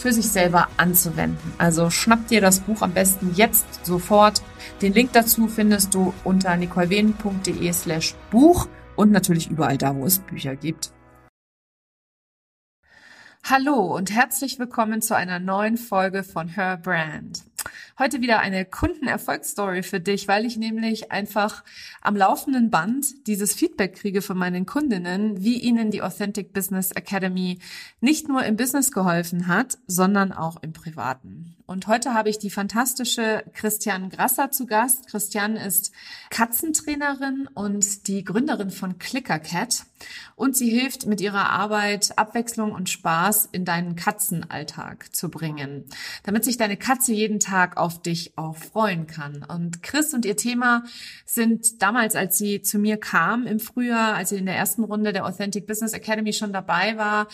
für sich selber anzuwenden. Also schnapp dir das Buch am besten jetzt sofort. Den Link dazu findest du unter nicolewehen.de slash Buch und natürlich überall da, wo es Bücher gibt. Hallo und herzlich willkommen zu einer neuen Folge von Her Brand. Heute wieder eine Kundenerfolgsstory für dich, weil ich nämlich einfach am laufenden Band dieses Feedback kriege von meinen Kundinnen, wie ihnen die Authentic Business Academy nicht nur im Business geholfen hat, sondern auch im Privaten. Und heute habe ich die fantastische Christian Grasser zu Gast. Christian ist Katzentrainerin und die Gründerin von ClickerCat. Und sie hilft mit ihrer Arbeit Abwechslung und Spaß in deinen Katzenalltag zu bringen, damit sich deine Katze jeden Tag auf dich auch freuen kann. Und Chris und ihr Thema sind damals, als sie zu mir kam im Frühjahr, als sie in der ersten Runde der Authentic Business Academy schon dabei war,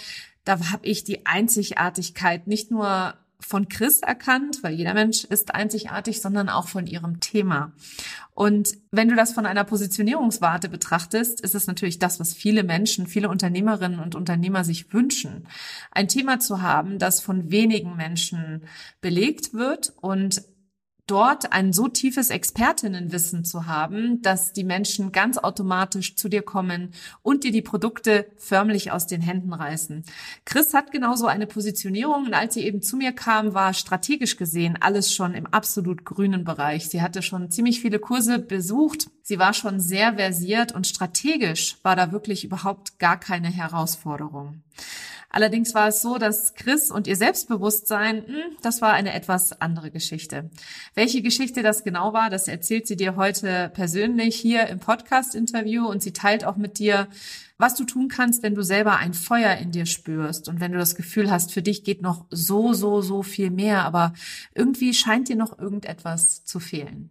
da habe ich die Einzigartigkeit nicht nur von Chris erkannt, weil jeder Mensch ist einzigartig, sondern auch von ihrem Thema. Und wenn du das von einer Positionierungswarte betrachtest, ist es natürlich das, was viele Menschen, viele Unternehmerinnen und Unternehmer sich wünschen. Ein Thema zu haben, das von wenigen Menschen belegt wird und dort ein so tiefes Expertinnenwissen zu haben, dass die Menschen ganz automatisch zu dir kommen und dir die Produkte förmlich aus den Händen reißen. Chris hat genauso eine Positionierung und als sie eben zu mir kam, war strategisch gesehen alles schon im absolut grünen Bereich. Sie hatte schon ziemlich viele Kurse besucht. Sie war schon sehr versiert und strategisch war da wirklich überhaupt gar keine Herausforderung. Allerdings war es so, dass Chris und ihr Selbstbewusstsein, hm, das war eine etwas andere Geschichte. Welche Geschichte das genau war, das erzählt sie dir heute persönlich hier im Podcast-Interview und sie teilt auch mit dir, was du tun kannst, wenn du selber ein Feuer in dir spürst und wenn du das Gefühl hast, für dich geht noch so, so, so viel mehr, aber irgendwie scheint dir noch irgendetwas zu fehlen.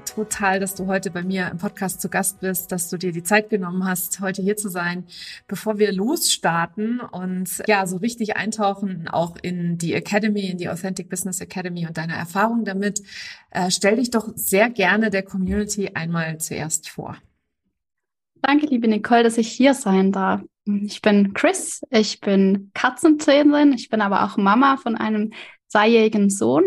total, dass du heute bei mir im Podcast zu Gast bist, dass du dir die Zeit genommen hast, heute hier zu sein. Bevor wir losstarten und ja, so richtig eintauchen, auch in die Academy, in die Authentic Business Academy und deine Erfahrungen damit, äh, stell dich doch sehr gerne der Community einmal zuerst vor. Danke, liebe Nicole, dass ich hier sein darf. Ich bin Chris, ich bin Katzentrainerin, ich bin aber auch Mama von einem zweijährigen Sohn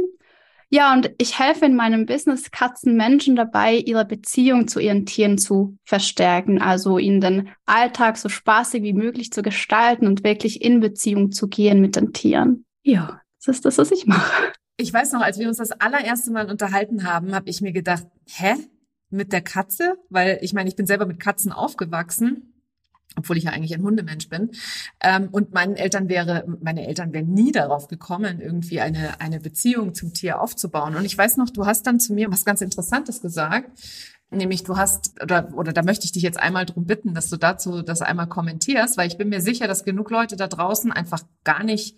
ja, und ich helfe in meinem Business Katzen Menschen dabei, ihre Beziehung zu ihren Tieren zu verstärken, also ihnen den Alltag so spaßig wie möglich zu gestalten und wirklich in Beziehung zu gehen mit den Tieren. Ja, das ist das, was ich mache. Ich weiß noch, als wir uns das allererste Mal unterhalten haben, habe ich mir gedacht, hä? Mit der Katze? Weil ich meine, ich bin selber mit Katzen aufgewachsen obwohl ich ja eigentlich ein Hundemensch bin. Ähm, und meinen Eltern wäre, meine Eltern wären nie darauf gekommen, irgendwie eine, eine Beziehung zum Tier aufzubauen. Und ich weiß noch, du hast dann zu mir was ganz Interessantes gesagt. Nämlich du hast, oder, oder da möchte ich dich jetzt einmal drum bitten, dass du dazu das einmal kommentierst, weil ich bin mir sicher, dass genug Leute da draußen einfach gar nicht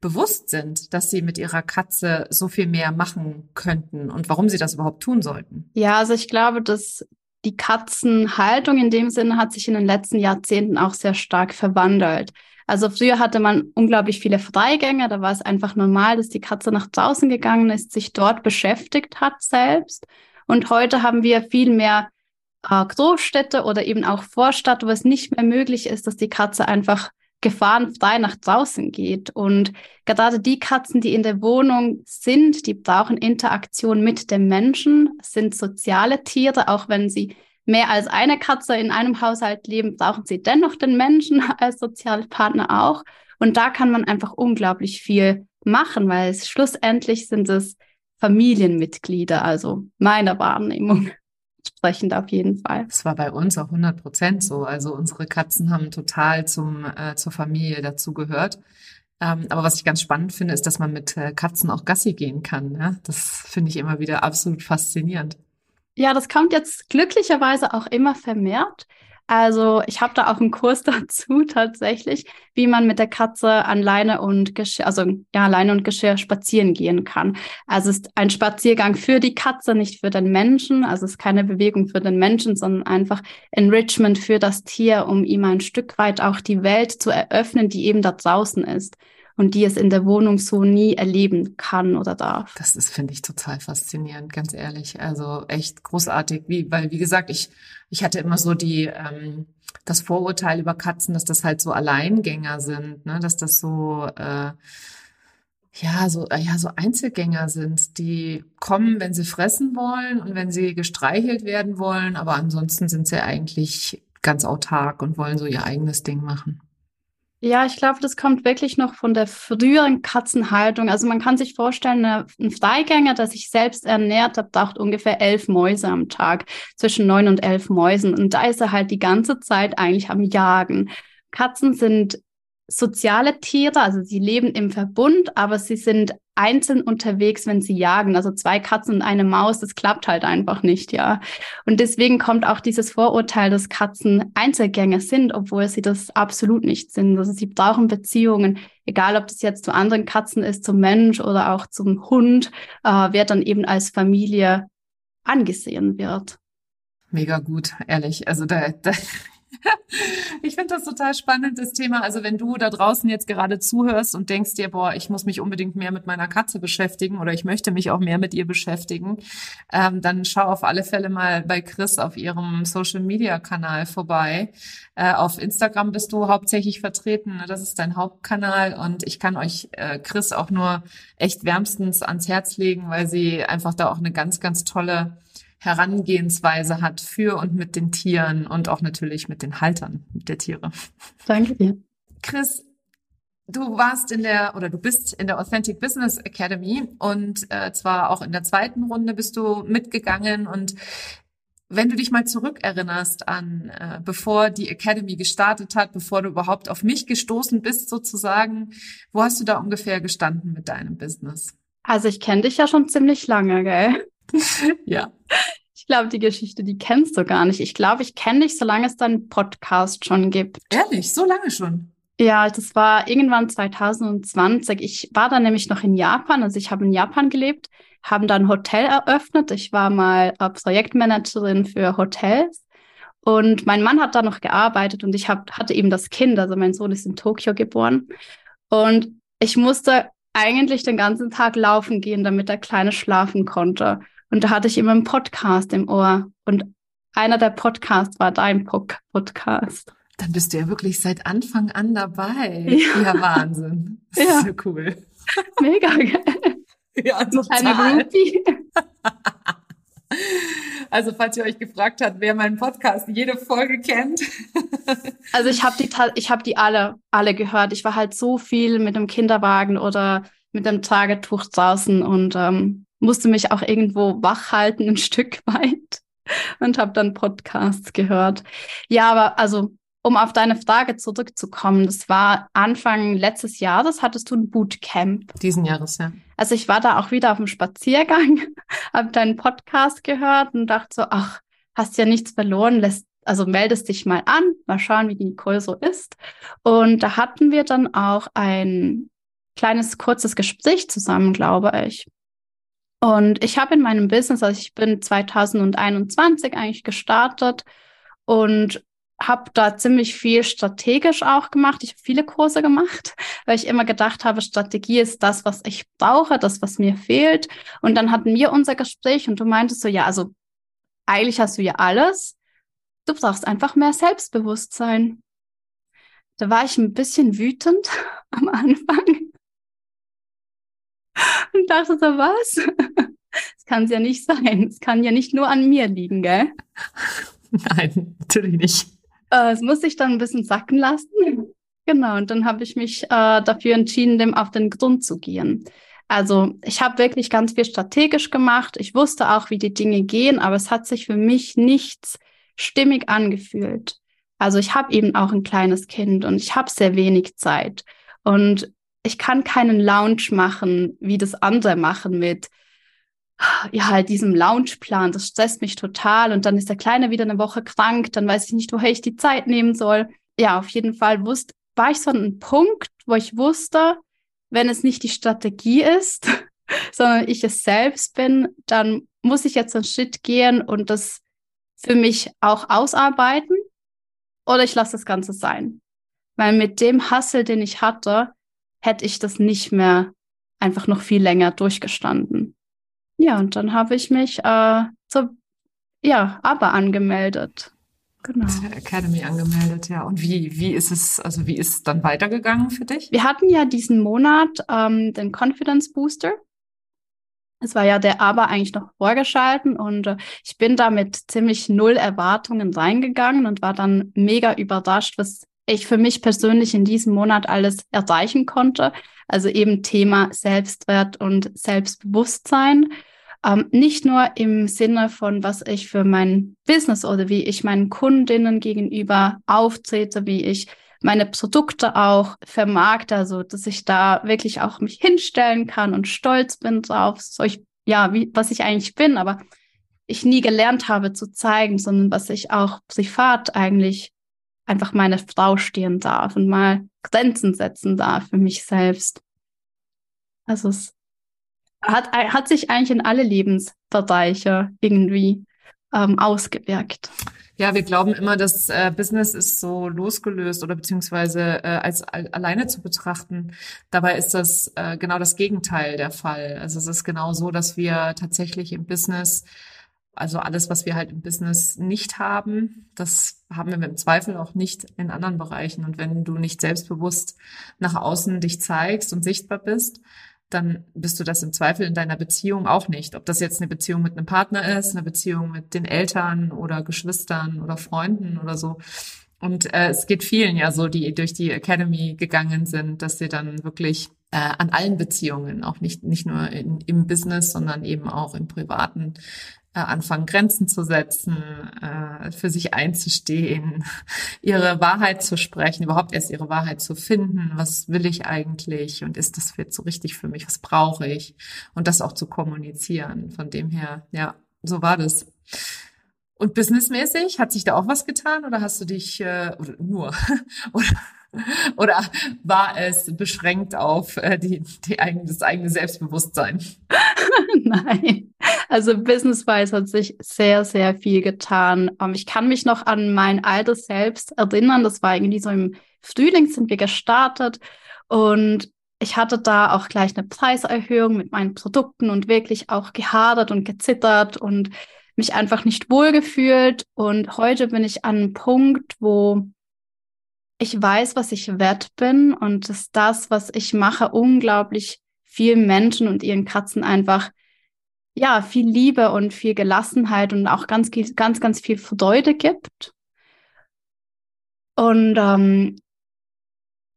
bewusst sind, dass sie mit ihrer Katze so viel mehr machen könnten und warum sie das überhaupt tun sollten. Ja, also ich glaube, dass die Katzenhaltung in dem Sinne hat sich in den letzten Jahrzehnten auch sehr stark verwandelt. Also früher hatte man unglaublich viele Freigänge, da war es einfach normal, dass die Katze nach draußen gegangen ist, sich dort beschäftigt hat selbst. Und heute haben wir viel mehr äh, Großstädte oder eben auch Vorstadt, wo es nicht mehr möglich ist, dass die Katze einfach gefahrenfrei nach draußen geht. Und gerade die Katzen, die in der Wohnung sind, die brauchen Interaktion mit dem Menschen, sind soziale Tiere, auch wenn sie mehr als eine Katze in einem Haushalt leben, brauchen sie dennoch den Menschen als Sozialpartner auch. Und da kann man einfach unglaublich viel machen, weil es schlussendlich sind es Familienmitglieder, also meiner Wahrnehmung entsprechend auf jeden Fall. Das war bei uns auch 100 Prozent so. Also unsere Katzen haben total zum, äh, zur Familie dazugehört. Ähm, aber was ich ganz spannend finde, ist, dass man mit äh, Katzen auch Gassi gehen kann. Ne? Das finde ich immer wieder absolut faszinierend. Ja, das kommt jetzt glücklicherweise auch immer vermehrt. Also ich habe da auch einen Kurs dazu tatsächlich, wie man mit der Katze an Leine und Geschirr, also ja, Leine und Geschirr spazieren gehen kann. Also es ist ein Spaziergang für die Katze, nicht für den Menschen. Also es ist keine Bewegung für den Menschen, sondern einfach Enrichment für das Tier, um ihm ein Stück weit auch die Welt zu eröffnen, die eben da draußen ist und die es in der Wohnung so nie erleben kann oder darf. Das ist, finde ich, total faszinierend, ganz ehrlich. Also echt großartig, wie, weil, wie gesagt, ich, ich hatte immer so die, ähm, das Vorurteil über Katzen, dass das halt so Alleingänger sind, ne? dass das so, äh, ja, so, äh, ja, so Einzelgänger sind, die kommen, wenn sie fressen wollen und wenn sie gestreichelt werden wollen, aber ansonsten sind sie eigentlich ganz autark und wollen so ihr eigenes Ding machen. Ja, ich glaube, das kommt wirklich noch von der früheren Katzenhaltung. Also man kann sich vorstellen, ein Freigänger, der sich selbst ernährt, der braucht ungefähr elf Mäuse am Tag, zwischen neun und elf Mäusen. Und da ist er halt die ganze Zeit eigentlich am Jagen. Katzen sind soziale Tiere, also sie leben im Verbund, aber sie sind einzeln unterwegs, wenn sie jagen. Also zwei Katzen und eine Maus, das klappt halt einfach nicht, ja. Und deswegen kommt auch dieses Vorurteil, dass Katzen Einzelgänger sind, obwohl sie das absolut nicht sind. Also sie brauchen Beziehungen, egal ob das jetzt zu anderen Katzen ist, zum Mensch oder auch zum Hund, äh, wer dann eben als Familie angesehen wird. Mega gut, ehrlich. Also da, da Ich finde das total spannend, das Thema. Also wenn du da draußen jetzt gerade zuhörst und denkst dir, boah, ich muss mich unbedingt mehr mit meiner Katze beschäftigen oder ich möchte mich auch mehr mit ihr beschäftigen, ähm, dann schau auf alle Fälle mal bei Chris auf ihrem Social-Media-Kanal vorbei. Äh, auf Instagram bist du hauptsächlich vertreten. Das ist dein Hauptkanal und ich kann euch äh, Chris auch nur echt wärmstens ans Herz legen, weil sie einfach da auch eine ganz, ganz tolle Herangehensweise hat für und mit den Tieren und auch natürlich mit den Haltern der Tiere. Danke dir. Chris, du warst in der oder du bist in der Authentic Business Academy und äh, zwar auch in der zweiten Runde bist du mitgegangen und wenn du dich mal zurückerinnerst an, äh, bevor die Academy gestartet hat, bevor du überhaupt auf mich gestoßen bist sozusagen, wo hast du da ungefähr gestanden mit deinem Business? Also ich kenne dich ja schon ziemlich lange, gell? ja. Ich glaube, die Geschichte, die kennst du gar nicht. Ich glaube, ich kenne dich, solange es deinen Podcast schon gibt. Ehrlich, so lange schon? Ja, das war irgendwann 2020. Ich war da nämlich noch in Japan, also ich habe in Japan gelebt, haben dann ein Hotel eröffnet. Ich war mal Projektmanagerin für Hotels und mein Mann hat da noch gearbeitet und ich hab, hatte eben das Kind, also mein Sohn ist in Tokio geboren und ich musste eigentlich den ganzen Tag laufen gehen, damit der Kleine schlafen konnte. Und da hatte ich immer einen Podcast im Ohr. Und einer der Podcasts war dein Podcast. Dann bist du ja wirklich seit Anfang an dabei. Ja, ja Wahnsinn. Das ja. ist so cool. Mega geil. Ja, total. Eine Also falls ihr euch gefragt habt, wer meinen Podcast jede Folge kennt. also ich habe die, ich habe die alle, alle gehört. Ich war halt so viel mit dem Kinderwagen oder mit dem Tagetuch draußen und ähm, musste mich auch irgendwo wach halten, ein Stück weit und habe dann Podcasts gehört. Ja, aber also um auf deine Frage zurückzukommen, das war Anfang letztes Jahres, hattest du ein Bootcamp. Diesen Jahres, ja. Also ich war da auch wieder auf dem Spaziergang, habe deinen Podcast gehört und dachte so, ach, hast ja nichts verloren, lässt, also meldest dich mal an, mal schauen, wie die Nicole so ist. Und da hatten wir dann auch ein kleines, kurzes Gespräch zusammen, glaube ich. Und ich habe in meinem Business, also ich bin 2021 eigentlich gestartet und habe da ziemlich viel strategisch auch gemacht. Ich habe viele Kurse gemacht, weil ich immer gedacht habe, Strategie ist das, was ich brauche, das, was mir fehlt. Und dann hatten wir unser Gespräch und du meintest so, ja, also eigentlich hast du ja alles. Du brauchst einfach mehr Selbstbewusstsein. Da war ich ein bisschen wütend am Anfang und dachte so, was? Das kann es ja nicht sein. Es kann ja nicht nur an mir liegen, gell? Nein, natürlich nicht. Äh, es muss sich dann ein bisschen sacken lassen. Genau, und dann habe ich mich äh, dafür entschieden, dem auf den Grund zu gehen. Also ich habe wirklich ganz viel strategisch gemacht. Ich wusste auch, wie die Dinge gehen, aber es hat sich für mich nichts stimmig angefühlt. Also ich habe eben auch ein kleines Kind und ich habe sehr wenig Zeit. Und ich kann keinen Lounge machen, wie das andere machen mit ja, halt diesem Loungeplan. Das stresst mich total. Und dann ist der Kleine wieder eine Woche krank. Dann weiß ich nicht, woher ich die Zeit nehmen soll. Ja, auf jeden Fall wusste, war ich so an einem Punkt, wo ich wusste, wenn es nicht die Strategie ist, sondern ich es selbst bin, dann muss ich jetzt einen Schritt gehen und das für mich auch ausarbeiten oder ich lasse das Ganze sein. Weil mit dem Hassel, den ich hatte, hätte ich das nicht mehr einfach noch viel länger durchgestanden. Ja, und dann habe ich mich äh, zur ja, aber angemeldet. Genau. Academy angemeldet, ja. Und wie, wie ist es, also wie ist es dann weitergegangen für dich? Wir hatten ja diesen Monat ähm, den Confidence Booster. Es war ja der aber eigentlich noch vorgeschalten und äh, ich bin da mit ziemlich null Erwartungen reingegangen und war dann mega überrascht, was ich für mich persönlich in diesem Monat alles erreichen konnte. Also eben Thema Selbstwert und Selbstbewusstsein. Ähm, nicht nur im Sinne von, was ich für mein Business oder wie ich meinen Kundinnen gegenüber auftrete, wie ich meine Produkte auch vermarkte, also dass ich da wirklich auch mich hinstellen kann und stolz bin drauf, solch, ja, wie, was ich eigentlich bin, aber ich nie gelernt habe zu zeigen, sondern was ich auch privat eigentlich einfach meine Frau stehen darf und mal Grenzen setzen darf für mich selbst. Also es hat, hat sich eigentlich in alle Lebensbereiche irgendwie ähm, ausgewirkt. Ja, wir glauben immer, dass äh, Business ist so losgelöst oder beziehungsweise äh, als alleine zu betrachten. Dabei ist das äh, genau das Gegenteil der Fall. Also es ist genau so, dass wir tatsächlich im Business also alles, was wir halt im Business nicht haben, das haben wir im Zweifel auch nicht in anderen Bereichen. Und wenn du nicht selbstbewusst nach außen dich zeigst und sichtbar bist, dann bist du das im Zweifel in deiner Beziehung auch nicht. Ob das jetzt eine Beziehung mit einem Partner ist, eine Beziehung mit den Eltern oder Geschwistern oder Freunden oder so. Und äh, es geht vielen ja so, die durch die Academy gegangen sind, dass sie dann wirklich äh, an allen Beziehungen, auch nicht, nicht nur in, im Business, sondern eben auch im Privaten, äh, anfangen, Grenzen zu setzen, äh, für sich einzustehen, ihre Wahrheit zu sprechen, überhaupt erst ihre Wahrheit zu finden. Was will ich eigentlich und ist das jetzt so richtig für mich? Was brauche ich? Und das auch zu kommunizieren. Von dem her, ja, so war das. Und businessmäßig hat sich da auch was getan oder hast du dich äh, oder nur oder oder war es beschränkt auf äh, die, die eigene, das eigene Selbstbewusstsein? Nein, also business-wise hat sich sehr, sehr viel getan. Ähm, ich kann mich noch an mein altes Selbst erinnern. Das war irgendwie so im Frühling sind wir gestartet und ich hatte da auch gleich eine Preiserhöhung mit meinen Produkten und wirklich auch gehadert und gezittert und mich einfach nicht wohlgefühlt. Und heute bin ich an einem Punkt, wo ich weiß, was ich wert bin und dass das, was ich mache, unglaublich vielen Menschen und ihren Katzen einfach ja viel Liebe und viel Gelassenheit und auch ganz ganz ganz viel Freude gibt. Und ähm,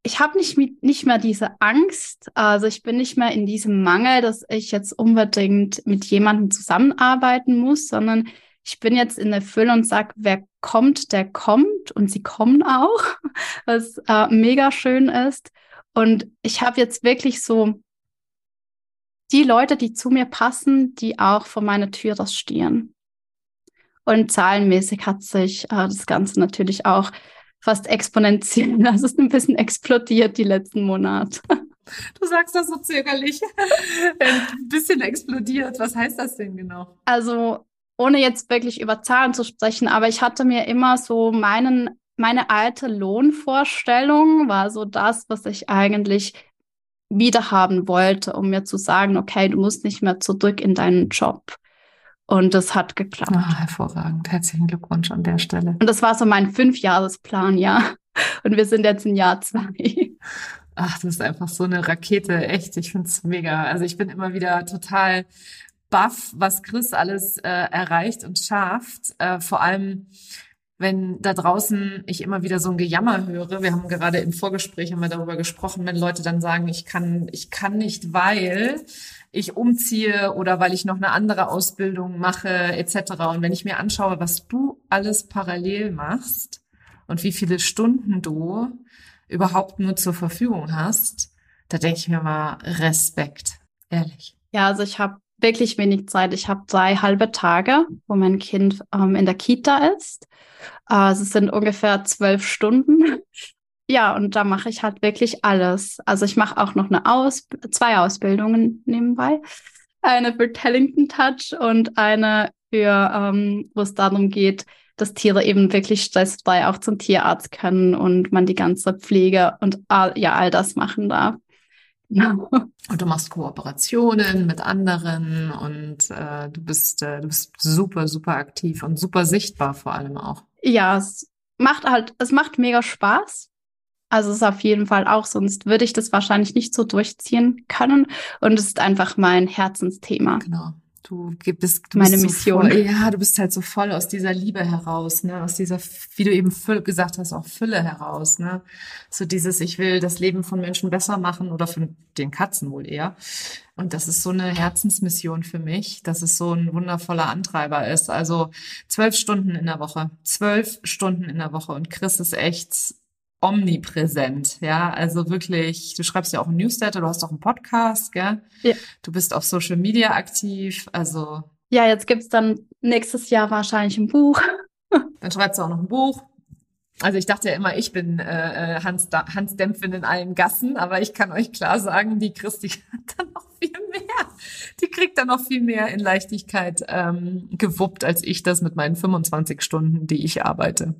ich habe nicht, nicht mehr diese Angst, also ich bin nicht mehr in diesem Mangel, dass ich jetzt unbedingt mit jemandem zusammenarbeiten muss, sondern ich bin jetzt in der Fülle und sage, wer kommt, der kommt und sie kommen auch, was äh, mega schön ist. Und ich habe jetzt wirklich so die Leute, die zu mir passen, die auch vor meiner Tür das stehen. Und zahlenmäßig hat sich äh, das Ganze natürlich auch fast exponentiell, also es ist ein bisschen explodiert die letzten Monate. Du sagst das so zögerlich. Ein bisschen explodiert. Was heißt das denn genau? Also ohne jetzt wirklich über Zahlen zu sprechen, aber ich hatte mir immer so meinen, meine alte Lohnvorstellung war so das, was ich eigentlich wieder haben wollte, um mir zu sagen, okay, du musst nicht mehr zurück in deinen Job. Und das hat geklappt. Ah, hervorragend. Herzlichen Glückwunsch an der Stelle. Und das war so mein Fünfjahresplan, ja. Und wir sind jetzt in Jahr zwei. Ach, das ist einfach so eine Rakete. Echt, ich find's mega. Also ich bin immer wieder total baff, was Chris alles äh, erreicht und schafft. Äh, vor allem, wenn da draußen ich immer wieder so ein Gejammer höre. Wir haben gerade im Vorgespräch haben wir darüber gesprochen, wenn Leute dann sagen, ich kann, ich kann nicht, weil ich umziehe oder weil ich noch eine andere Ausbildung mache etc. Und wenn ich mir anschaue, was du alles parallel machst und wie viele Stunden du überhaupt nur zur Verfügung hast, da denke ich mir mal Respekt, ehrlich. Ja, also ich habe wirklich wenig Zeit. Ich habe drei halbe Tage, wo mein Kind ähm, in der Kita ist. Äh, sind ungefähr zwölf Stunden. Ja, und da mache ich halt wirklich alles. Also ich mache auch noch eine Aus zwei Ausbildungen nebenbei. Eine für Tellington Touch und eine für, ähm, wo es darum geht, dass Tiere eben wirklich stressfrei auch zum Tierarzt können und man die ganze Pflege und all, ja, all das machen darf. Genau. Und du machst Kooperationen mit anderen und äh, du bist äh, du bist super super aktiv und super sichtbar vor allem auch. Ja, es macht halt es macht mega Spaß. Also es ist auf jeden Fall auch, sonst würde ich das wahrscheinlich nicht so durchziehen können. Und es ist einfach mein Herzensthema. Genau. Du bist du meine bist Mission. So voll, ja, du bist halt so voll aus dieser Liebe heraus, ne, aus dieser, wie du eben Fülle, gesagt hast, auch Fülle heraus, ne. So dieses, ich will das Leben von Menschen besser machen oder von den Katzen wohl eher. Und das ist so eine Herzensmission für mich, dass es so ein wundervoller Antreiber ist. Also zwölf Stunden in der Woche, zwölf Stunden in der Woche und Chris ist echt omnipräsent, ja, also wirklich, du schreibst ja auch einen Newsletter, du hast auch einen Podcast, gell? Ja. Du bist auf Social Media aktiv, also. Ja, jetzt gibt's dann nächstes Jahr wahrscheinlich ein Buch. Dann schreibst du auch noch ein Buch. Also ich dachte ja immer, ich bin äh, äh Hans, Hans Dämpfen in allen Gassen, aber ich kann euch klar sagen, die Christi hat dann noch viel mehr. die kriegt dann noch viel mehr in Leichtigkeit ähm, gewuppt, als ich das mit meinen 25 Stunden, die ich arbeite.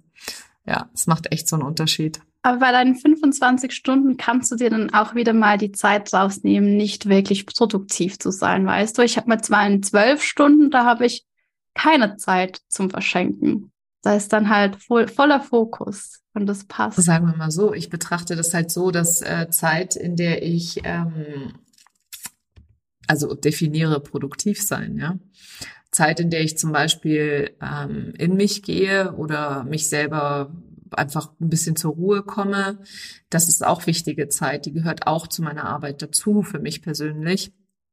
Ja, es macht echt so einen Unterschied. Aber bei deinen 25 Stunden kannst du dir dann auch wieder mal die Zeit rausnehmen, nicht wirklich produktiv zu sein, weißt du? Ich habe mal zwar in zwölf Stunden, da habe ich keine Zeit zum Verschenken. Da ist dann halt voll, voller Fokus und das passt. Sagen wir mal so, ich betrachte das halt so, dass äh, Zeit, in der ich ähm, also definiere produktiv sein, ja. Zeit, in der ich zum Beispiel ähm, in mich gehe oder mich selber einfach ein bisschen zur Ruhe komme. Das ist auch wichtige Zeit. Die gehört auch zu meiner Arbeit dazu, für mich persönlich.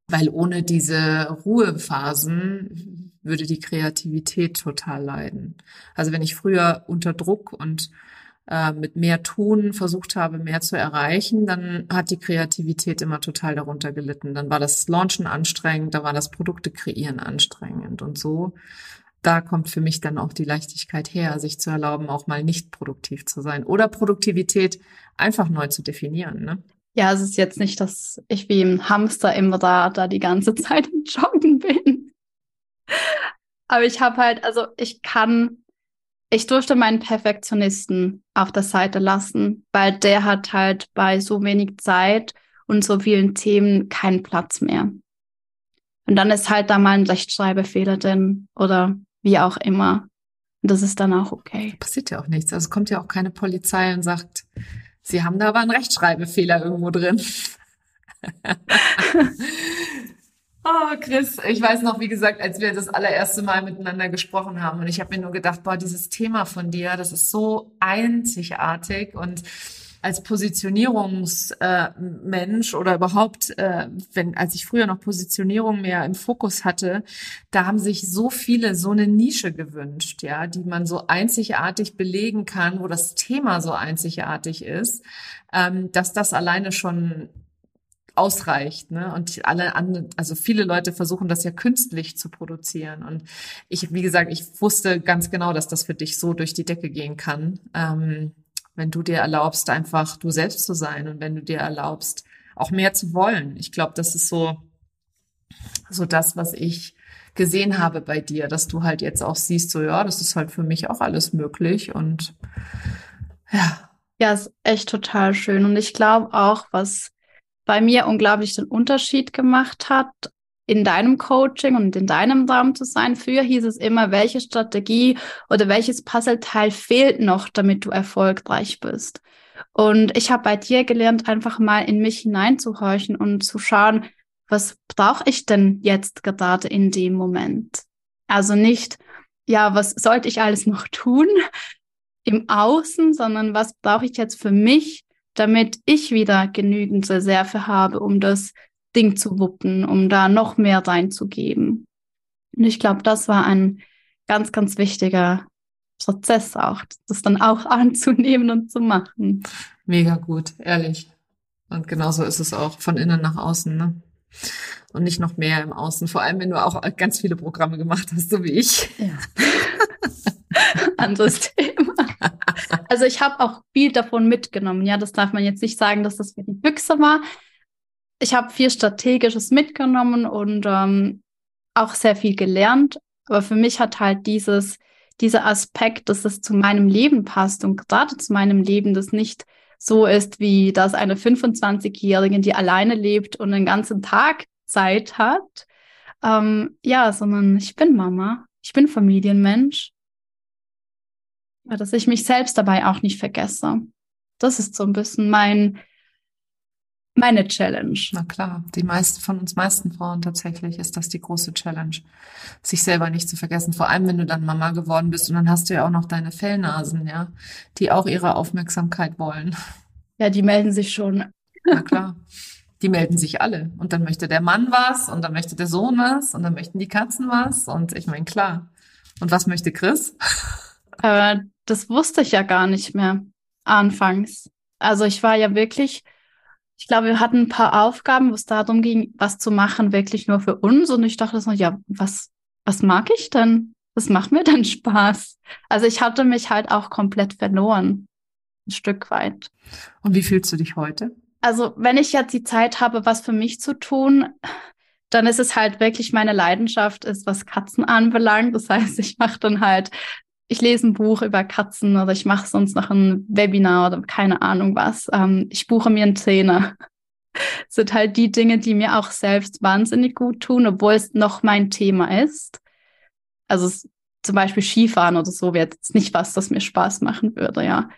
Weil ohne diese Ruhephasen würde die Kreativität total leiden. Also wenn ich früher unter Druck und äh, mit mehr Tun versucht habe, mehr zu erreichen, dann hat die Kreativität immer total darunter gelitten. Dann war das Launchen anstrengend, da war das Produkte kreieren anstrengend und so. Da kommt für mich dann auch die Leichtigkeit her, sich zu erlauben, auch mal nicht produktiv zu sein oder Produktivität einfach neu zu definieren. Ne? Ja, es ist jetzt nicht, dass ich wie ein Hamster im Rad da die ganze Zeit im Joggen bin. Aber ich habe halt, also ich kann ich durfte meinen Perfektionisten auf der Seite lassen, weil der hat halt bei so wenig Zeit und so vielen Themen keinen Platz mehr. Und dann ist halt da mal ein Rechtschreibfehler drin oder wie auch immer. Und das ist dann auch okay. Passiert ja auch nichts. Also kommt ja auch keine Polizei und sagt, Sie haben da aber einen Rechtschreibfehler irgendwo drin. Oh, Chris, ich weiß noch, wie gesagt, als wir das allererste Mal miteinander gesprochen haben und ich habe mir nur gedacht, boah, dieses Thema von dir, das ist so einzigartig und als Positionierungsmensch äh, oder überhaupt, äh, wenn als ich früher noch Positionierung mehr im Fokus hatte, da haben sich so viele so eine Nische gewünscht, ja, die man so einzigartig belegen kann, wo das Thema so einzigartig ist, ähm, dass das alleine schon ausreicht. Ne? Und alle anderen, also viele Leute versuchen das ja künstlich zu produzieren. Und ich, wie gesagt, ich wusste ganz genau, dass das für dich so durch die Decke gehen kann, ähm, wenn du dir erlaubst, einfach du selbst zu sein und wenn du dir erlaubst, auch mehr zu wollen. Ich glaube, das ist so, so das, was ich gesehen habe bei dir, dass du halt jetzt auch siehst, so ja, das ist halt für mich auch alles möglich und ja. Ja, ist echt total schön. Und ich glaube auch, was bei mir unglaublich den Unterschied gemacht hat, in deinem Coaching und in deinem Raum zu sein. Früher hieß es immer, welche Strategie oder welches Puzzleteil fehlt noch, damit du erfolgreich bist. Und ich habe bei dir gelernt, einfach mal in mich hineinzuhorchen und zu schauen, was brauche ich denn jetzt gerade in dem Moment? Also nicht, ja, was sollte ich alles noch tun im Außen, sondern was brauche ich jetzt für mich, damit ich wieder genügend Reserve habe, um das Ding zu wuppen, um da noch mehr reinzugeben. Und ich glaube, das war ein ganz, ganz wichtiger Prozess auch, das dann auch anzunehmen und zu machen. Mega gut, ehrlich. Und genauso ist es auch von innen nach außen, ne? Und nicht noch mehr im Außen. Vor allem, wenn du auch ganz viele Programme gemacht hast, so wie ich. Ja. Anderes Thema. Also ich habe auch viel davon mitgenommen. Ja, das darf man jetzt nicht sagen, dass das für die Büchse war. Ich habe viel Strategisches mitgenommen und ähm, auch sehr viel gelernt. Aber für mich hat halt dieses, dieser Aspekt, dass es zu meinem Leben passt und gerade zu meinem Leben, das nicht so ist, wie das eine 25-Jährige, die alleine lebt und den ganzen Tag Zeit hat. Ähm, ja, sondern ich bin Mama, ich bin Familienmensch dass ich mich selbst dabei auch nicht vergesse. Das ist so ein bisschen mein, meine Challenge. Na klar, die meisten von uns meisten Frauen tatsächlich ist das die große Challenge, sich selber nicht zu vergessen. Vor allem, wenn du dann Mama geworden bist und dann hast du ja auch noch deine Fellnasen, ja, die auch ihre Aufmerksamkeit wollen. Ja, die melden sich schon. Na klar. Die melden sich alle. Und dann möchte der Mann was und dann möchte der Sohn was und dann möchten die Katzen was. Und ich meine, klar. Und was möchte Chris? Äh, das wusste ich ja gar nicht mehr anfangs. Also ich war ja wirklich, ich glaube, wir hatten ein paar Aufgaben, wo es darum ging, was zu machen, wirklich nur für uns. Und ich dachte so, ja, was, was mag ich denn? Was macht mir denn Spaß? Also ich hatte mich halt auch komplett verloren. Ein Stück weit. Und wie fühlst du dich heute? Also wenn ich jetzt die Zeit habe, was für mich zu tun, dann ist es halt wirklich meine Leidenschaft, ist was Katzen anbelangt. Das heißt, ich mache dann halt, ich lese ein Buch über Katzen oder ich mache sonst noch ein Webinar oder keine Ahnung was. Ähm, ich buche mir einen Trainer. Das sind halt die Dinge, die mir auch selbst wahnsinnig gut tun, obwohl es noch mein Thema ist. Also es, zum Beispiel Skifahren oder so wäre jetzt nicht was, das mir Spaß machen würde, ja.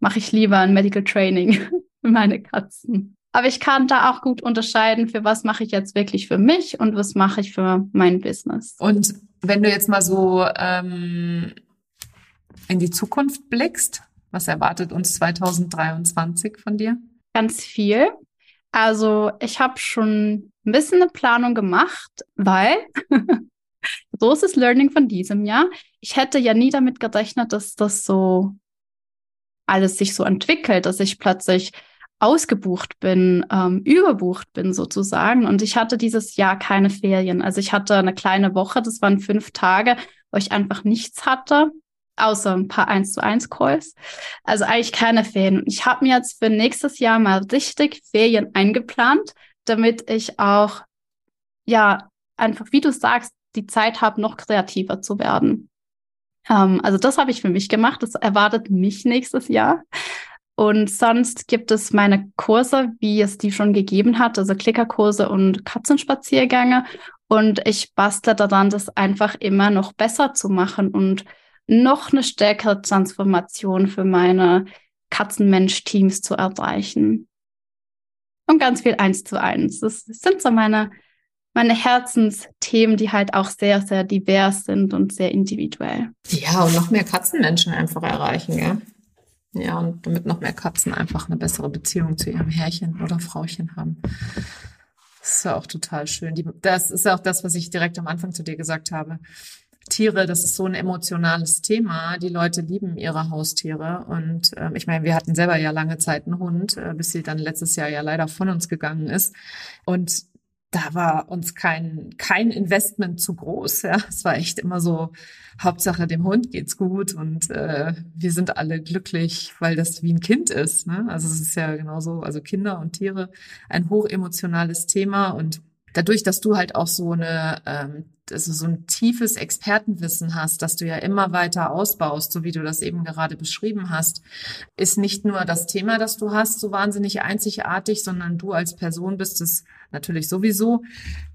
Mache ich lieber ein Medical Training für meine Katzen. Aber ich kann da auch gut unterscheiden, für was mache ich jetzt wirklich für mich und was mache ich für mein Business. Und wenn du jetzt mal so ähm, in die Zukunft blickst, was erwartet uns 2023 von dir? Ganz viel. Also ich habe schon ein bisschen eine Planung gemacht, weil großes Learning von diesem Jahr. Ich hätte ja nie damit gerechnet, dass das so alles sich so entwickelt, dass ich plötzlich ausgebucht bin, ähm, überbucht bin sozusagen. Und ich hatte dieses Jahr keine Ferien. Also ich hatte eine kleine Woche, das waren fünf Tage, wo ich einfach nichts hatte, außer ein paar 1 zu 1 Calls. Also eigentlich keine Ferien. Ich habe mir jetzt für nächstes Jahr mal richtig Ferien eingeplant, damit ich auch, ja, einfach, wie du sagst, die Zeit habe, noch kreativer zu werden. Ähm, also das habe ich für mich gemacht. Das erwartet mich nächstes Jahr. Und sonst gibt es meine Kurse, wie es die schon gegeben hat, also Klickerkurse und Katzenspaziergänge. Und ich bastle daran, das einfach immer noch besser zu machen und noch eine stärkere Transformation für meine Katzenmensch-Teams zu erreichen. Und ganz viel eins zu eins. Das sind so meine, meine Herzensthemen, die halt auch sehr, sehr divers sind und sehr individuell. Ja, und noch mehr Katzenmenschen einfach erreichen, ja. Ja, und damit noch mehr Katzen einfach eine bessere Beziehung zu ihrem Herrchen oder Frauchen haben. Das ist ja auch total schön. Die, das ist auch das, was ich direkt am Anfang zu dir gesagt habe. Tiere, das ist so ein emotionales Thema. Die Leute lieben ihre Haustiere. Und ähm, ich meine, wir hatten selber ja lange Zeit einen Hund, äh, bis sie dann letztes Jahr ja leider von uns gegangen ist. Und da war uns kein, kein Investment zu groß. Ja, es war echt immer so, Hauptsache dem Hund geht's gut und äh, wir sind alle glücklich, weil das wie ein Kind ist. Ne? Also es ist ja genauso, also Kinder und Tiere ein hochemotionales Thema und dadurch, dass du halt auch so eine ähm, also so ein tiefes Expertenwissen hast, dass du ja immer weiter ausbaust, so wie du das eben gerade beschrieben hast, ist nicht nur das Thema, das du hast, so wahnsinnig einzigartig, sondern du als Person bist es natürlich sowieso.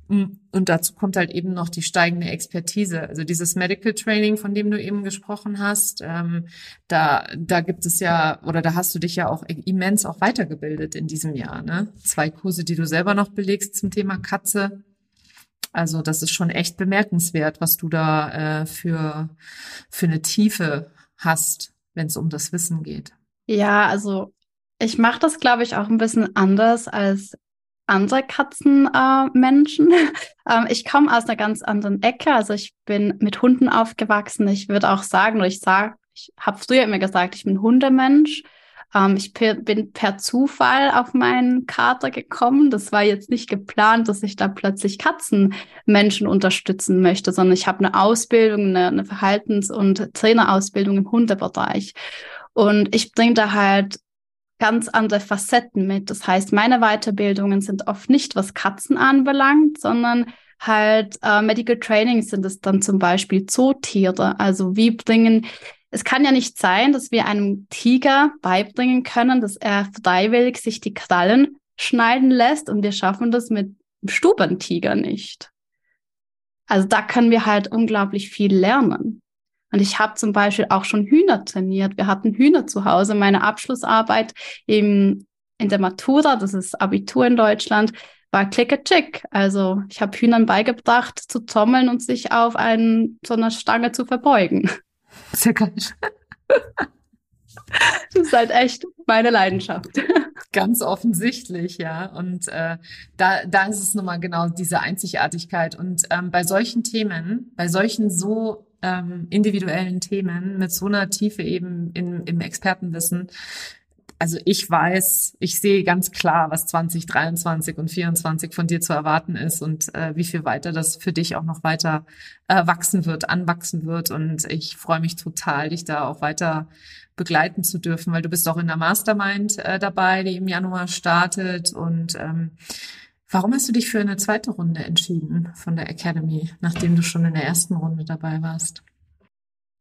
Und dazu kommt halt eben noch die steigende Expertise. Also dieses Medical Training, von dem du eben gesprochen hast, ähm, da, da gibt es ja, oder da hast du dich ja auch immens auch weitergebildet in diesem Jahr. Ne? Zwei Kurse, die du selber noch belegst zum Thema Katze also das ist schon echt bemerkenswert, was du da äh, für, für eine Tiefe hast, wenn es um das Wissen geht. Ja, also ich mache das, glaube ich, auch ein bisschen anders als andere Katzenmenschen. Äh, ähm, ich komme aus einer ganz anderen Ecke. Also ich bin mit Hunden aufgewachsen. Ich würde auch sagen, oder ich sage, ich habe früher immer gesagt, ich bin Hundemensch. Ähm, ich bin per Zufall auf meinen Kater gekommen. Das war jetzt nicht geplant, dass ich da plötzlich Katzenmenschen unterstützen möchte, sondern ich habe eine Ausbildung, eine, eine Verhaltens- und Trainerausbildung im Hundebereich. Und ich bringe da halt ganz andere Facetten mit. Das heißt, meine Weiterbildungen sind oft nicht, was Katzen anbelangt, sondern halt äh, Medical Training sind es dann zum Beispiel Zootiere. Also wie bringen es kann ja nicht sein, dass wir einem Tiger beibringen können, dass er freiwillig sich die Krallen schneiden lässt und wir schaffen das mit Stubentiger nicht. Also da können wir halt unglaublich viel lernen. Und ich habe zum Beispiel auch schon Hühner trainiert. Wir hatten Hühner zu Hause. Meine Abschlussarbeit im, in der Matura, das ist Abitur in Deutschland, war Click-a-Chick. Also ich habe Hühnern beigebracht, zu zommeln und sich auf einen, so einer Stange zu verbeugen. Sehr geil. Das ist halt echt meine Leidenschaft. Ganz offensichtlich, ja. Und äh, da, da ist es nun mal genau diese Einzigartigkeit. Und ähm, bei solchen Themen, bei solchen so ähm, individuellen Themen mit so einer Tiefe eben in, im Expertenwissen, also ich weiß, ich sehe ganz klar, was 2023 und 2024 von dir zu erwarten ist und äh, wie viel weiter das für dich auch noch weiter äh, wachsen wird, anwachsen wird. Und ich freue mich total, dich da auch weiter begleiten zu dürfen, weil du bist auch in der Mastermind äh, dabei, die im Januar startet und ähm, Warum hast du dich für eine zweite Runde entschieden von der Academy, nachdem du schon in der ersten Runde dabei warst?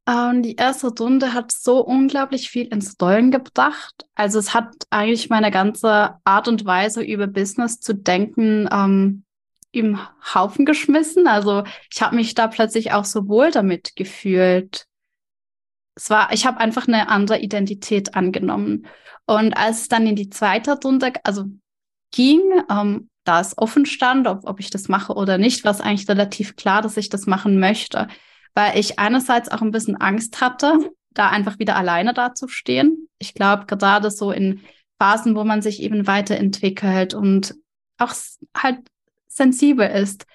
Ähm, die erste Runde hat so unglaublich viel ins Rollen gebracht. Also es hat eigentlich meine ganze Art und Weise über Business zu denken ähm, im Haufen geschmissen. Also ich habe mich da plötzlich auch so wohl damit gefühlt. Es war, ich habe einfach eine andere Identität angenommen. Und als es dann in die zweite Runde, also ging, ähm, da es offen stand, ob, ob ich das mache oder nicht, war es eigentlich relativ klar, dass ich das machen möchte weil ich einerseits auch ein bisschen Angst hatte, da einfach wieder alleine dazustehen. Ich glaube, gerade so in Phasen, wo man sich eben weiterentwickelt und auch halt sensibel ist,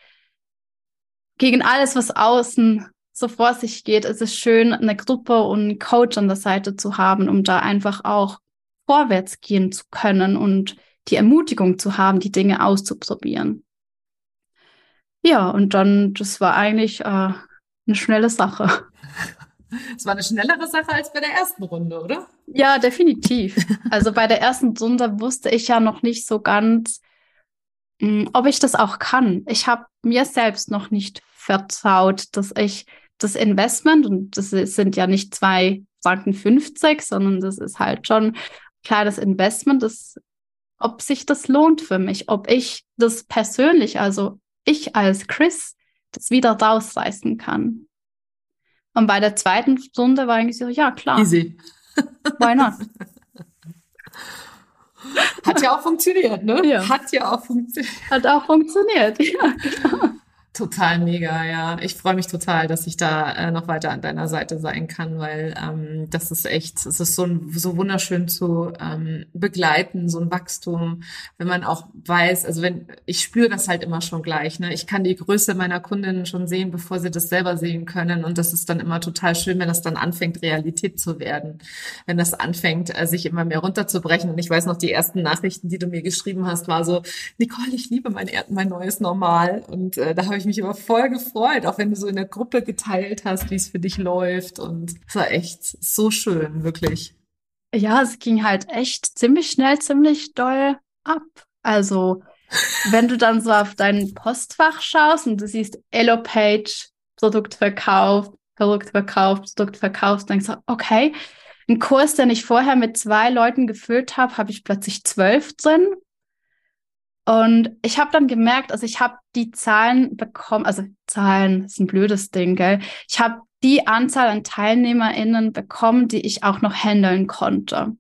gegen alles, was außen so vor sich geht, ist es schön, eine Gruppe und einen Coach an der Seite zu haben, um da einfach auch vorwärts gehen zu können und die Ermutigung zu haben, die Dinge auszuprobieren. Ja, und dann, das war eigentlich äh, eine schnelle Sache. Es war eine schnellere Sache als bei der ersten Runde, oder? Ja, definitiv. Also bei der ersten Runde wusste ich ja noch nicht so ganz, hm, ob ich das auch kann. Ich habe mir selbst noch nicht vertraut, dass ich das Investment, und das sind ja nicht zwei Franken 50, sondern das ist halt schon ein kleines Investment, das, ob sich das lohnt für mich, ob ich das persönlich, also ich als Chris, das wieder rausreißen kann. Und bei der zweiten Stunde war eigentlich so, ja klar. Easy. Why not? Hat ja auch funktioniert, ne? Ja. Hat ja auch funktioniert. Hat auch funktioniert, ja, genau. Total mega, ja. Ich freue mich total, dass ich da äh, noch weiter an deiner Seite sein kann, weil ähm, das ist echt, es ist so, so wunderschön zu ähm, begleiten, so ein Wachstum, wenn man auch weiß, also wenn, ich spüre das halt immer schon gleich, ne? Ich kann die Größe meiner Kundinnen schon sehen, bevor sie das selber sehen können. Und das ist dann immer total schön, wenn das dann anfängt, Realität zu werden. Wenn das anfängt, äh, sich immer mehr runterzubrechen. Und ich weiß noch, die ersten Nachrichten, die du mir geschrieben hast, war so, Nicole, ich liebe mein, mein neues Normal. Und äh, da habe ich mich immer voll gefreut, auch wenn du so in der Gruppe geteilt hast, wie es für dich läuft. Und es war echt so schön, wirklich. Ja, es ging halt echt ziemlich schnell, ziemlich doll ab. Also, wenn du dann so auf dein Postfach schaust und du siehst Elo-Page, Produktverkauf, Produktverkauf, Produktverkauf, denkst du, okay, ein Kurs, den ich vorher mit zwei Leuten gefüllt habe, habe ich plötzlich zwölf drin. Und ich habe dann gemerkt, also ich habe die Zahlen bekommen, also Zahlen ist ein blödes Ding, gell? Ich habe die Anzahl an TeilnehmerInnen bekommen, die ich auch noch handeln konnte.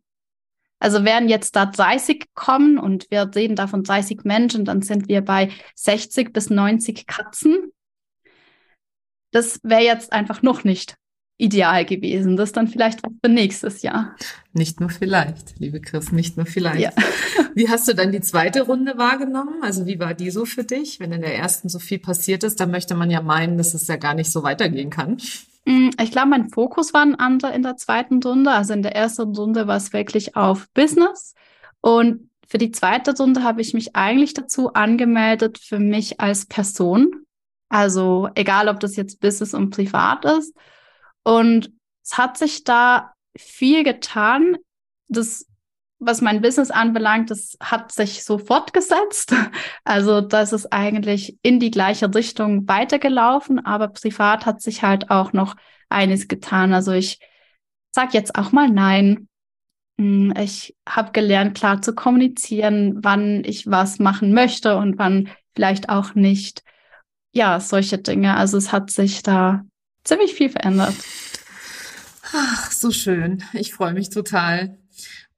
Also wären jetzt da 30 kommen und wir reden da von 30 Menschen, dann sind wir bei 60 bis 90 Katzen. Das wäre jetzt einfach noch nicht ideal gewesen. Das dann vielleicht auch für nächstes Jahr. Nicht nur vielleicht, liebe Chris, nicht nur vielleicht. Ja. Wie hast du dann die zweite Runde wahrgenommen? Also wie war die so für dich? Wenn in der ersten so viel passiert ist, dann möchte man ja meinen, dass es ja gar nicht so weitergehen kann. Mm, ich glaube, mein Fokus war ein anderer in der zweiten Runde. Also in der ersten Runde war es wirklich auf Business. Und für die zweite Runde habe ich mich eigentlich dazu angemeldet für mich als Person. Also egal, ob das jetzt Business und Privat ist. Und es hat sich da viel getan. Das, was mein Business anbelangt, das hat sich so fortgesetzt. Also das ist eigentlich in die gleiche Richtung weitergelaufen, aber privat hat sich halt auch noch eines getan. Also ich sag jetzt auch mal nein. Hm, ich habe gelernt, klar zu kommunizieren, wann ich was machen möchte und wann vielleicht auch nicht. Ja, solche Dinge. Also es hat sich da ziemlich viel verändert. Ach, so schön. Ich freue mich total.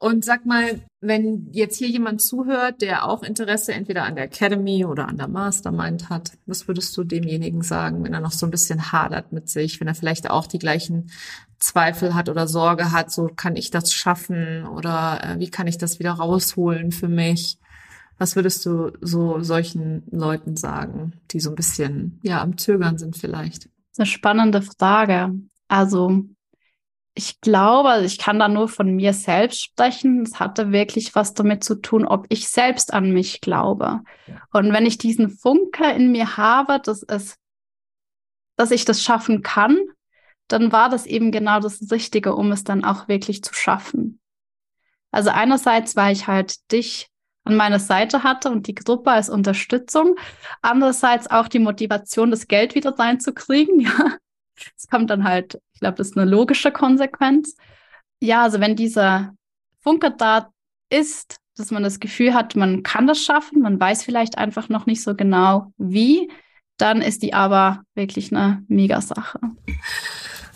Und sag mal, wenn jetzt hier jemand zuhört, der auch Interesse entweder an der Academy oder an der Mastermind hat, was würdest du demjenigen sagen, wenn er noch so ein bisschen hadert mit sich, wenn er vielleicht auch die gleichen Zweifel hat oder Sorge hat, so kann ich das schaffen oder äh, wie kann ich das wieder rausholen für mich? Was würdest du so solchen Leuten sagen, die so ein bisschen ja am Zögern sind vielleicht? Eine spannende Frage. Also ich glaube, also ich kann da nur von mir selbst sprechen. Es hatte wirklich was damit zu tun, ob ich selbst an mich glaube. Und wenn ich diesen Funke in mir habe, dass es, dass ich das schaffen kann, dann war das eben genau das Richtige, um es dann auch wirklich zu schaffen. Also einerseits, weil ich halt dich an meiner Seite hatte und die Gruppe als Unterstützung. Andererseits auch die Motivation, das Geld wieder reinzukriegen. Ja, es kommt dann halt, ich glaube, das ist eine logische Konsequenz. Ja, also wenn dieser Funke da ist, dass man das Gefühl hat, man kann das schaffen, man weiß vielleicht einfach noch nicht so genau wie, dann ist die aber wirklich eine Mega-Sache.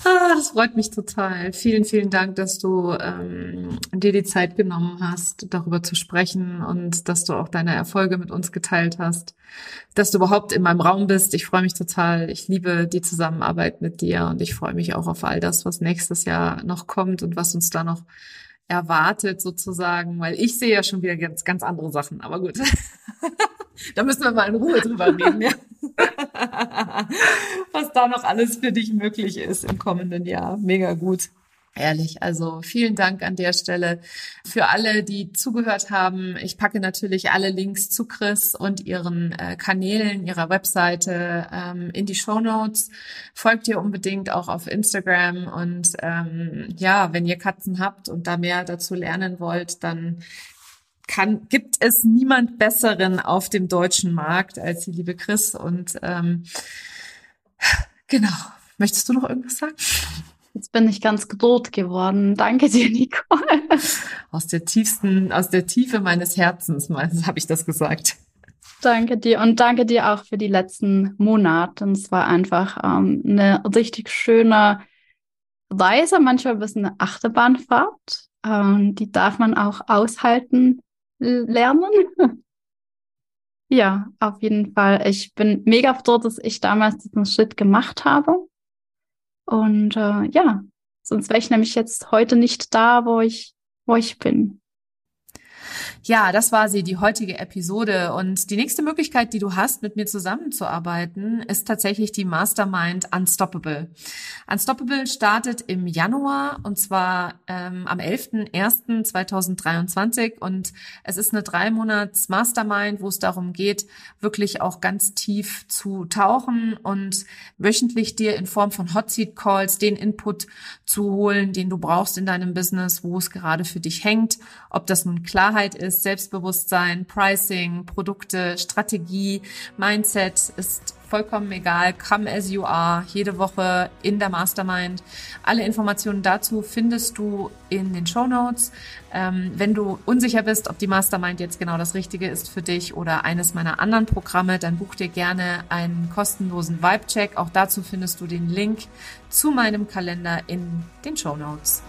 Ah, das freut mich total. Vielen, vielen Dank, dass du ähm, dir die Zeit genommen hast, darüber zu sprechen und dass du auch deine Erfolge mit uns geteilt hast, dass du überhaupt in meinem Raum bist. Ich freue mich total. Ich liebe die Zusammenarbeit mit dir und ich freue mich auch auf all das, was nächstes Jahr noch kommt und was uns da noch erwartet sozusagen, weil ich sehe ja schon wieder ganz, ganz andere Sachen. Aber gut, da müssen wir mal in Ruhe drüber reden. Ja. was da noch alles für dich möglich ist im kommenden Jahr. Mega gut. Ehrlich, also vielen Dank an der Stelle für alle, die zugehört haben. Ich packe natürlich alle Links zu Chris und ihren äh, Kanälen, ihrer Webseite ähm, in die Show Notes. Folgt ihr unbedingt auch auf Instagram und ähm, ja, wenn ihr Katzen habt und da mehr dazu lernen wollt, dann kann, gibt es niemand Besseren auf dem deutschen Markt als die liebe Chris. Und ähm, genau. Möchtest du noch irgendwas sagen? Jetzt bin ich ganz rot geworden. Danke dir, Nicole. Aus der tiefsten, aus der Tiefe meines Herzens, habe ich das gesagt. Danke dir und danke dir auch für die letzten Monate. Es war einfach ähm, eine richtig schöne Reise, manchmal ein bisschen eine Achterbahnfahrt. Ähm, die darf man auch aushalten lernen. ja, auf jeden Fall. Ich bin mega froh, dass ich damals diesen Schritt gemacht habe. Und äh, ja, sonst wäre ich nämlich jetzt heute nicht da, wo ich, wo ich bin. Ja, das war sie, die heutige Episode. Und die nächste Möglichkeit, die du hast, mit mir zusammenzuarbeiten, ist tatsächlich die Mastermind Unstoppable. Unstoppable startet im Januar und zwar ähm, am 11.01.2023 und es ist eine drei Monats Mastermind, wo es darum geht, wirklich auch ganz tief zu tauchen und wöchentlich dir in Form von Hot Seat Calls den Input zu holen, den du brauchst in deinem Business, wo es gerade für dich hängt, ob das nun Klarheit ist, ist Selbstbewusstsein, Pricing, Produkte, Strategie, Mindset ist vollkommen egal. Come as you are, jede Woche in der Mastermind. Alle Informationen dazu findest du in den Show Notes. Ähm, wenn du unsicher bist, ob die Mastermind jetzt genau das Richtige ist für dich oder eines meiner anderen Programme, dann buch dir gerne einen kostenlosen Vibe-Check. Auch dazu findest du den Link zu meinem Kalender in den Show Notes.